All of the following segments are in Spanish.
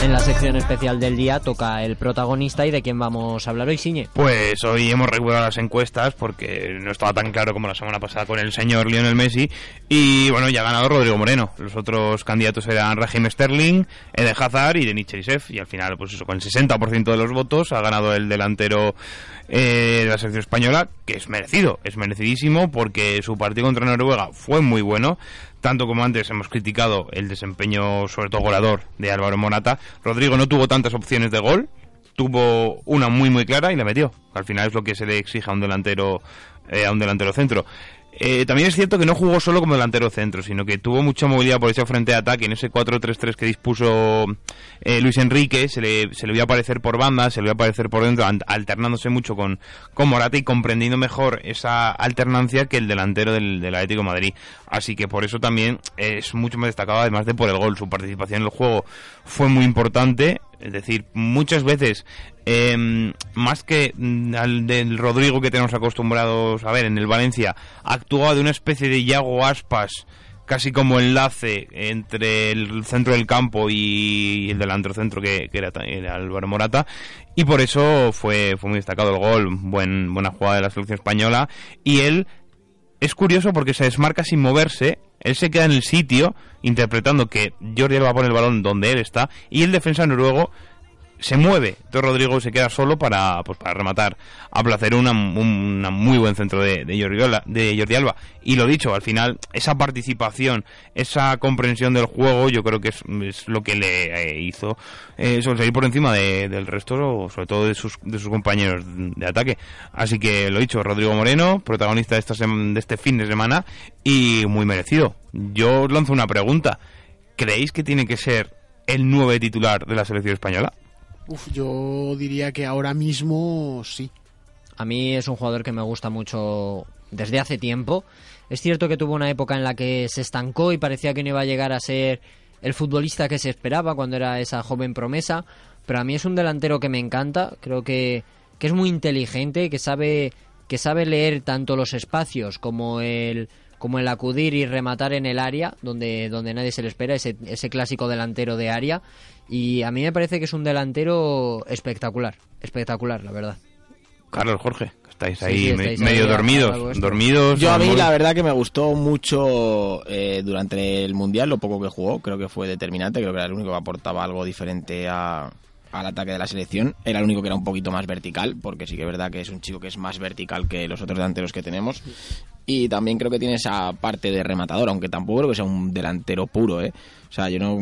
En la sección especial del día toca el protagonista y de quién vamos a hablar hoy, Siñe. Pues hoy hemos regulado las encuestas porque no estaba tan claro como la semana pasada con el señor Lionel Messi. Y bueno, ya ha ganado Rodrigo Moreno. Los otros candidatos eran Raheem Sterling, Eden Hazard y Denis Cherisev. Y al final, pues eso, con el 60% de los votos ha ganado el delantero eh, de la selección española, que es merecido, es merecidísimo porque su partido contra Noruega fue muy bueno tanto como antes hemos criticado el desempeño, sobre todo goleador, de Álvaro Morata, Rodrigo no tuvo tantas opciones de gol, tuvo una muy muy clara y la metió. Al final es lo que se le exige a un delantero, eh, a un delantero centro. Eh, también es cierto que no jugó solo como delantero centro, sino que tuvo mucha movilidad por ese frente de ataque. En ese 4-3-3 que dispuso eh, Luis Enrique, se le, se le vio aparecer por banda, se le vio aparecer por dentro, alternándose mucho con, con Morata y comprendiendo mejor esa alternancia que el delantero del, del Atlético Madrid. Así que por eso también es mucho más destacado, además de por el gol. Su participación en el juego fue muy importante. Es decir, muchas veces, eh, más que mm, al del Rodrigo que tenemos acostumbrados a ver en el Valencia, actuaba de una especie de Yago Aspas, casi como enlace entre el centro del campo y el delantero centro que, que era, era, Álvaro Morata y por eso fue, fue muy destacado el gol, buen, buena jugada de la selección española. Y él es curioso porque se desmarca sin moverse, él se queda en el sitio interpretando que Jordi Alba pone el balón donde él está y el defensa noruego se mueve. Entonces Rodrigo se queda solo para, pues, para rematar a placer una, un muy buen centro de, Jordi Alba. Y lo dicho, al final, esa participación, esa comprensión del juego, yo creo que es, lo que le eh, hizo eh, por encima de, del resto, sobre todo de sus, de sus compañeros de ataque. Así que lo dicho, Rodrigo Moreno, protagonista de, esta de este fin de semana y muy merecido. Yo os lanzo una pregunta. ¿Creéis que tiene que ser el nuevo titular de la selección española? Uf, yo diría que ahora mismo sí. A mí es un jugador que me gusta mucho desde hace tiempo. Es cierto que tuvo una época en la que se estancó y parecía que no iba a llegar a ser el futbolista que se esperaba cuando era esa joven promesa, pero a mí es un delantero que me encanta, creo que, que es muy inteligente, que sabe que sabe leer tanto los espacios como el como el acudir y rematar en el área donde, donde nadie se le espera, ese, ese clásico delantero de área. Y a mí me parece que es un delantero espectacular, espectacular, la verdad. Carlos Jorge, estáis ahí sí, sí, estáis medio ahí dormidos, dormidos. Yo a mí la verdad que me gustó mucho eh, durante el mundial lo poco que jugó, creo que fue determinante, creo que era el único que aportaba algo diferente a, al ataque de la selección. Era el único que era un poquito más vertical, porque sí que es verdad que es un chico que es más vertical que los otros delanteros que tenemos. Y también creo que tiene esa parte de rematador, aunque tampoco creo que sea un delantero puro, ¿eh? O sea, yo no,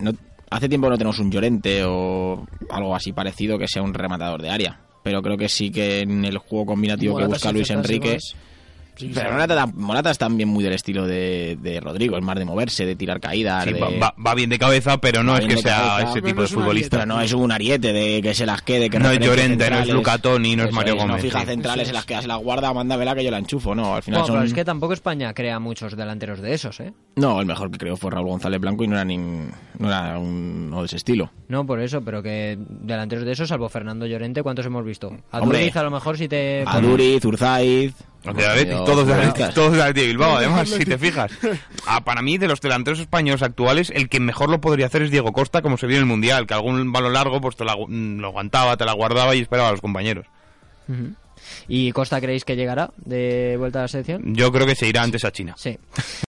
no hace tiempo no tenemos un Llorente o algo así parecido que sea un rematador de área. Pero creo que sí que en el juego combinativo que busca Luis Enrique... Sí, pero Morata, Morata es también muy del estilo de, de, Rodrigo, es más de moverse, de tirar caídas. Sí, de... va, va, bien de cabeza, pero no es que sea cabeza, ese tipo de futbolista. Pero no es un ariete de que se las quede. Que no es Llorente, no es Luca Toni, no es Mario Gómez. No fija sí. centrales, se las queda, se las guarda, manda vela que yo la enchufo. No, al final son... pero es que tampoco España crea muchos delanteros de esos, ¿eh? No, el mejor que creo fue Raúl González Blanco y no era, ni, no era uno de ese estilo. No, por eso, pero que delanteros de esos, salvo Fernando Llorente, ¿cuántos hemos visto? A Duriz, a lo mejor si te... A Duriz, Urzaiz... todos de todos de Bilbao, además, si te fijas. Ah, para mí, de los delanteros españoles actuales, el que mejor lo podría hacer es Diego Costa, como se vio en el Mundial, que algún balón largo pues te la, lo aguantaba, te la guardaba y esperaba a los compañeros. Uh -huh. ¿Y Costa creéis que llegará de vuelta a la selección? Yo creo que se irá antes a China. Sí.